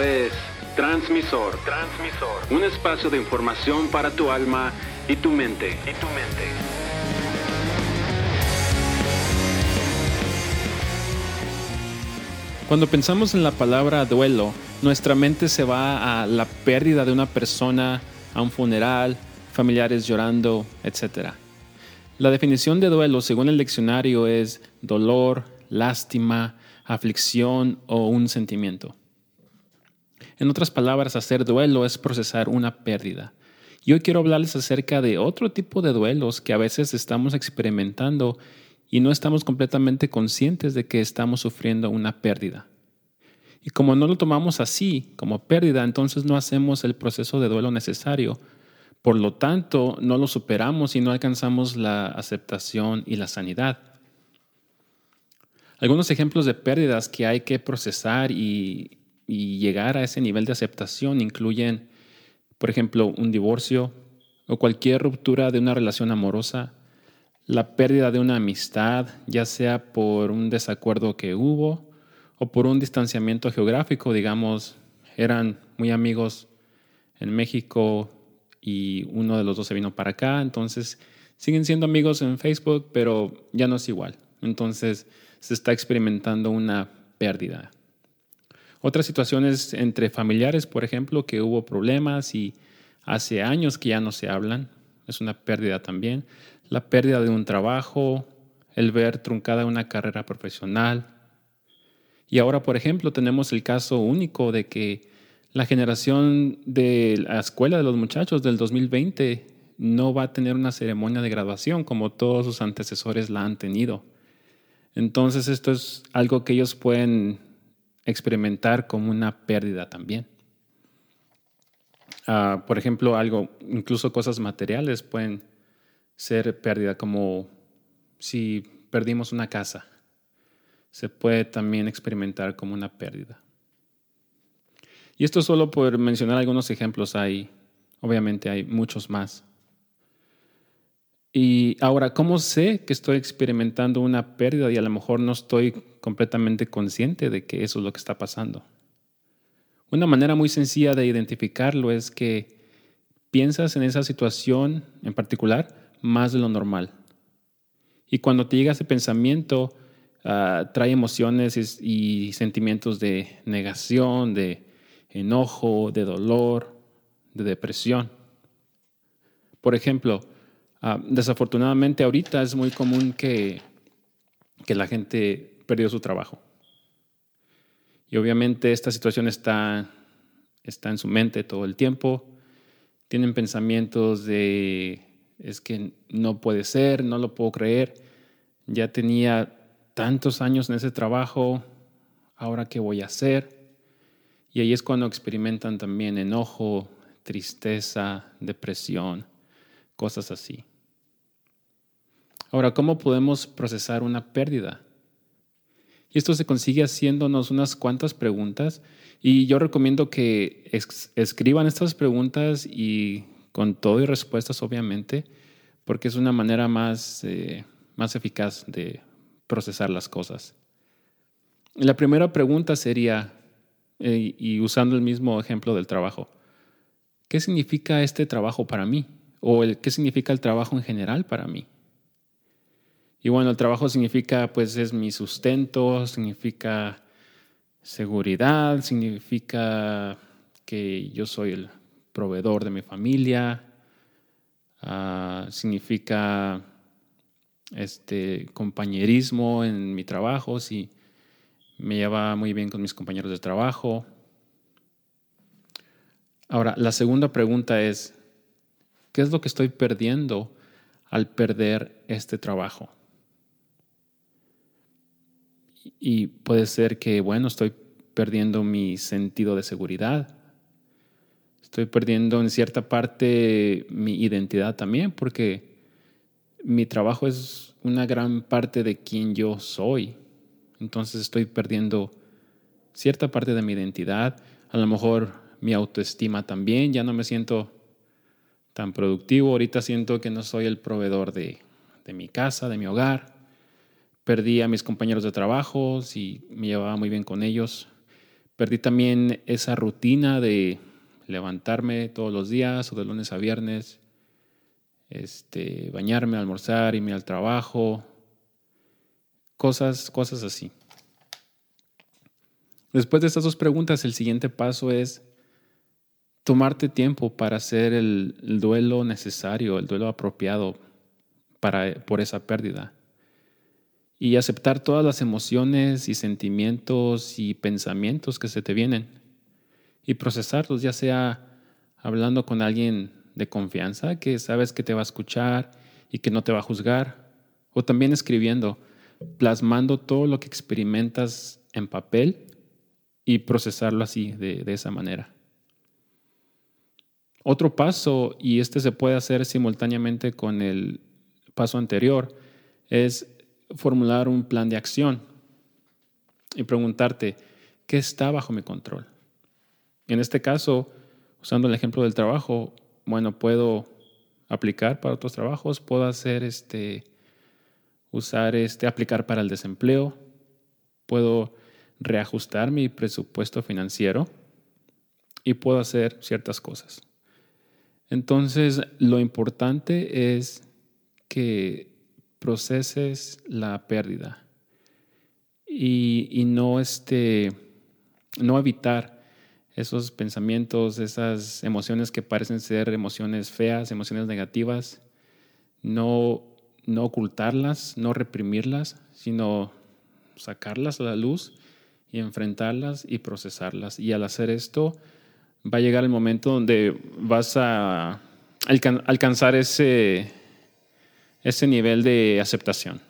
Es Transmisor. Transmisor. Un espacio de información para tu alma y tu mente. Y tu mente. Cuando pensamos en la palabra duelo, nuestra mente se va a la pérdida de una persona, a un funeral, familiares llorando, etc. La definición de duelo, según el diccionario, es dolor, lástima, aflicción o un sentimiento. En otras palabras, hacer duelo es procesar una pérdida. Y hoy quiero hablarles acerca de otro tipo de duelos que a veces estamos experimentando y no estamos completamente conscientes de que estamos sufriendo una pérdida. Y como no lo tomamos así, como pérdida, entonces no hacemos el proceso de duelo necesario. Por lo tanto, no lo superamos y no alcanzamos la aceptación y la sanidad. Algunos ejemplos de pérdidas que hay que procesar y, llegar a ese nivel de aceptación incluyen, por ejemplo, un divorcio o cualquier ruptura de una relación amorosa, la pérdida de una amistad, ya sea por un desacuerdo que hubo o por un distanciamiento geográfico, digamos, eran muy amigos en México y uno de los dos se vino para acá, entonces siguen siendo amigos en Facebook, pero ya no es igual. Entonces, se está experimentando una pérdida. Otras situaciones entre familiares, por ejemplo, que hubo problemas y hace años que ya no se hablan, es una pérdida también. La pérdida de un trabajo, el ver truncada una carrera profesional. Y ahora, por ejemplo, tenemos el caso único de que la generación de la escuela de los muchachos del 2020 no va a tener una ceremonia de graduación como todos sus antecesores la han tenido. Entonces esto es algo que ellos pueden experimentar como una pérdida también. Ah, por ejemplo, algo, incluso cosas materiales pueden ser pérdida, como si perdimos una casa, se puede también experimentar como una pérdida. Y esto solo por mencionar algunos ejemplos, hay, obviamente hay muchos más. Y ahora, ¿cómo sé que estoy experimentando una pérdida y a lo mejor no estoy completamente consciente de que eso es lo que está pasando? Una manera muy sencilla de identificarlo es que piensas en esa situación en particular más de lo normal. Y cuando te llega ese pensamiento, ah, trae emociones y sentimientos de negación, de enojo, de dolor, de depresión. Por ejemplo, Ah, desafortunadamente ahorita es muy común que, que la gente perdió su trabajo. Y obviamente esta situación está, está en su mente todo el tiempo. Tienen pensamientos de, es que no puede ser, no lo puedo creer. Ya tenía tantos años en ese trabajo, ahora qué voy a hacer. Y ahí es cuando experimentan también enojo, tristeza, depresión, cosas así. Ahora, ¿cómo podemos procesar una pérdida? Y esto se consigue haciéndonos unas cuantas preguntas y yo recomiendo que escriban estas preguntas y con todo y respuestas, obviamente, porque es una manera más, eh, más eficaz de procesar las cosas. La primera pregunta sería, eh, y usando el mismo ejemplo del trabajo, ¿qué significa este trabajo para mí? ¿O el, qué significa el trabajo en general para mí? Y bueno, el trabajo significa, pues es mi sustento, significa seguridad, significa que yo soy el proveedor de mi familia, ah, significa este compañerismo en mi trabajo, si me lleva muy bien con mis compañeros de trabajo. Ahora, la segunda pregunta es, ¿qué es lo que estoy perdiendo al perder este trabajo? Y puede ser que, bueno, estoy perdiendo mi sentido de seguridad. Estoy perdiendo en cierta parte mi identidad también, porque mi trabajo es una gran parte de quien yo soy. Entonces estoy perdiendo cierta parte de mi identidad, a lo mejor mi autoestima también, ya no me siento tan productivo, ahorita siento que no soy el proveedor de, de mi casa, de mi hogar. Perdí a mis compañeros de trabajo y me llevaba muy bien con ellos. Perdí también esa rutina de levantarme todos los días o de lunes a viernes, este, bañarme, almorzar, irme al trabajo, cosas, cosas así. Después de estas dos preguntas, el siguiente paso es tomarte tiempo para hacer el, duelo necesario, el duelo apropiado para, por esa pérdida. Y aceptar todas las emociones y sentimientos y pensamientos que se te vienen. Y procesarlos, ya sea hablando con alguien de confianza que sabes que te va a escuchar y que no te va a juzgar. O también escribiendo, plasmando todo lo que experimentas en papel y procesarlo así, de, de esa manera. Otro paso, y este se puede hacer simultáneamente con el paso anterior, es formular un plan de acción y preguntarte, ¿qué está bajo mi control? En este caso, usando el ejemplo del trabajo, bueno, puedo aplicar para otros trabajos, puedo hacer este, usar este, aplicar para el desempleo, puedo reajustar mi presupuesto financiero y puedo hacer ciertas cosas. Entonces, lo importante es que proceses la pérdida y, no, este, no evitar esos pensamientos, esas emociones que parecen ser emociones feas, emociones negativas, no, no ocultarlas, no reprimirlas, sino sacarlas a la luz y enfrentarlas y procesarlas. Y al hacer esto, va a llegar el momento donde vas a alcanzar ese, ese nivel de aceptación.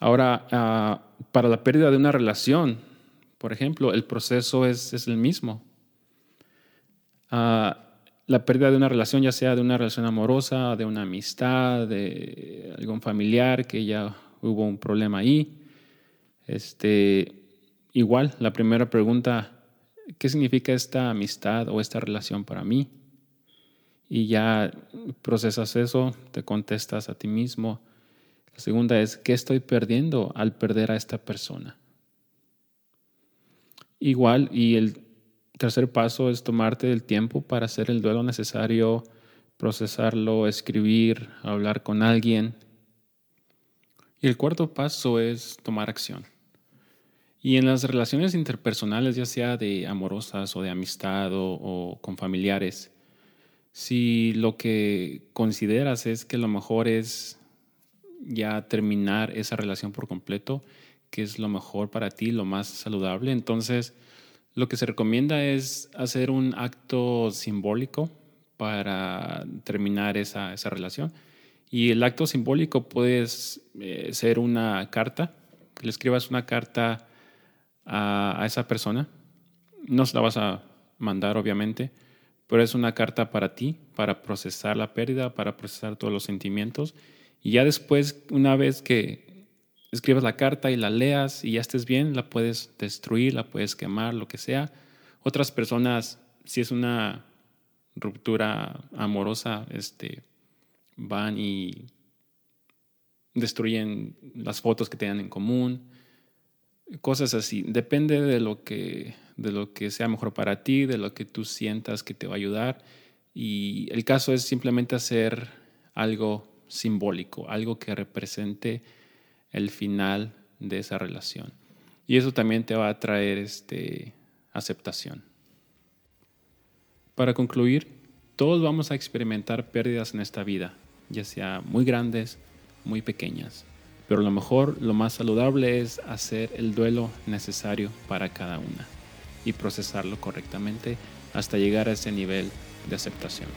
Ahora, ah, para la pérdida de una relación, por ejemplo, el proceso es, es el mismo. Ah, la pérdida de una relación, ya sea de una relación amorosa, de una amistad, de algún familiar que ya hubo un problema ahí. Este, igual, la primera pregunta ¿qué significa esta amistad o esta relación para mí? Y ya procesas eso, te contestas a ti mismo. La segunda es, ¿qué estoy perdiendo al perder a esta persona? Igual, y el tercer paso es tomarte el tiempo para hacer el duelo necesario, procesarlo, escribir, hablar con alguien. Y el cuarto paso es tomar acción. Y en las relaciones interpersonales, ya sea de amorosas o de amistad o, con familiares, si lo que consideras es que lo mejor es ya terminar esa relación por completo, que es lo mejor para ti, lo más saludable, entonces lo que se recomienda es hacer un acto simbólico para terminar esa, esa relación. Y el acto simbólico puede eh, ser una carta, que le escribas una carta a, esa persona. No se la vas a mandar, obviamente, pero es una carta para ti, para procesar la pérdida, para procesar todos los sentimientos. Y ya después, una vez que escribas la carta y la leas y ya estés bien, la puedes destruir, la puedes quemar, lo que sea. Otras personas, si es una ruptura amorosa, este, van y destruyen las fotos que tengan en común cosas así. Depende de lo que de lo que sea mejor para ti, de lo que tú sientas que te va a ayudar. Y el caso es simplemente hacer algo simbólico, algo que represente el final de esa relación. Y eso también te va a traer este, aceptación. Para concluir, todos vamos a experimentar pérdidas en esta vida, ya sea muy grandes, muy pequeñas. Pero lo mejor, lo más saludable es hacer el duelo necesario para cada una y procesarlo correctamente hasta llegar a ese nivel de aceptación.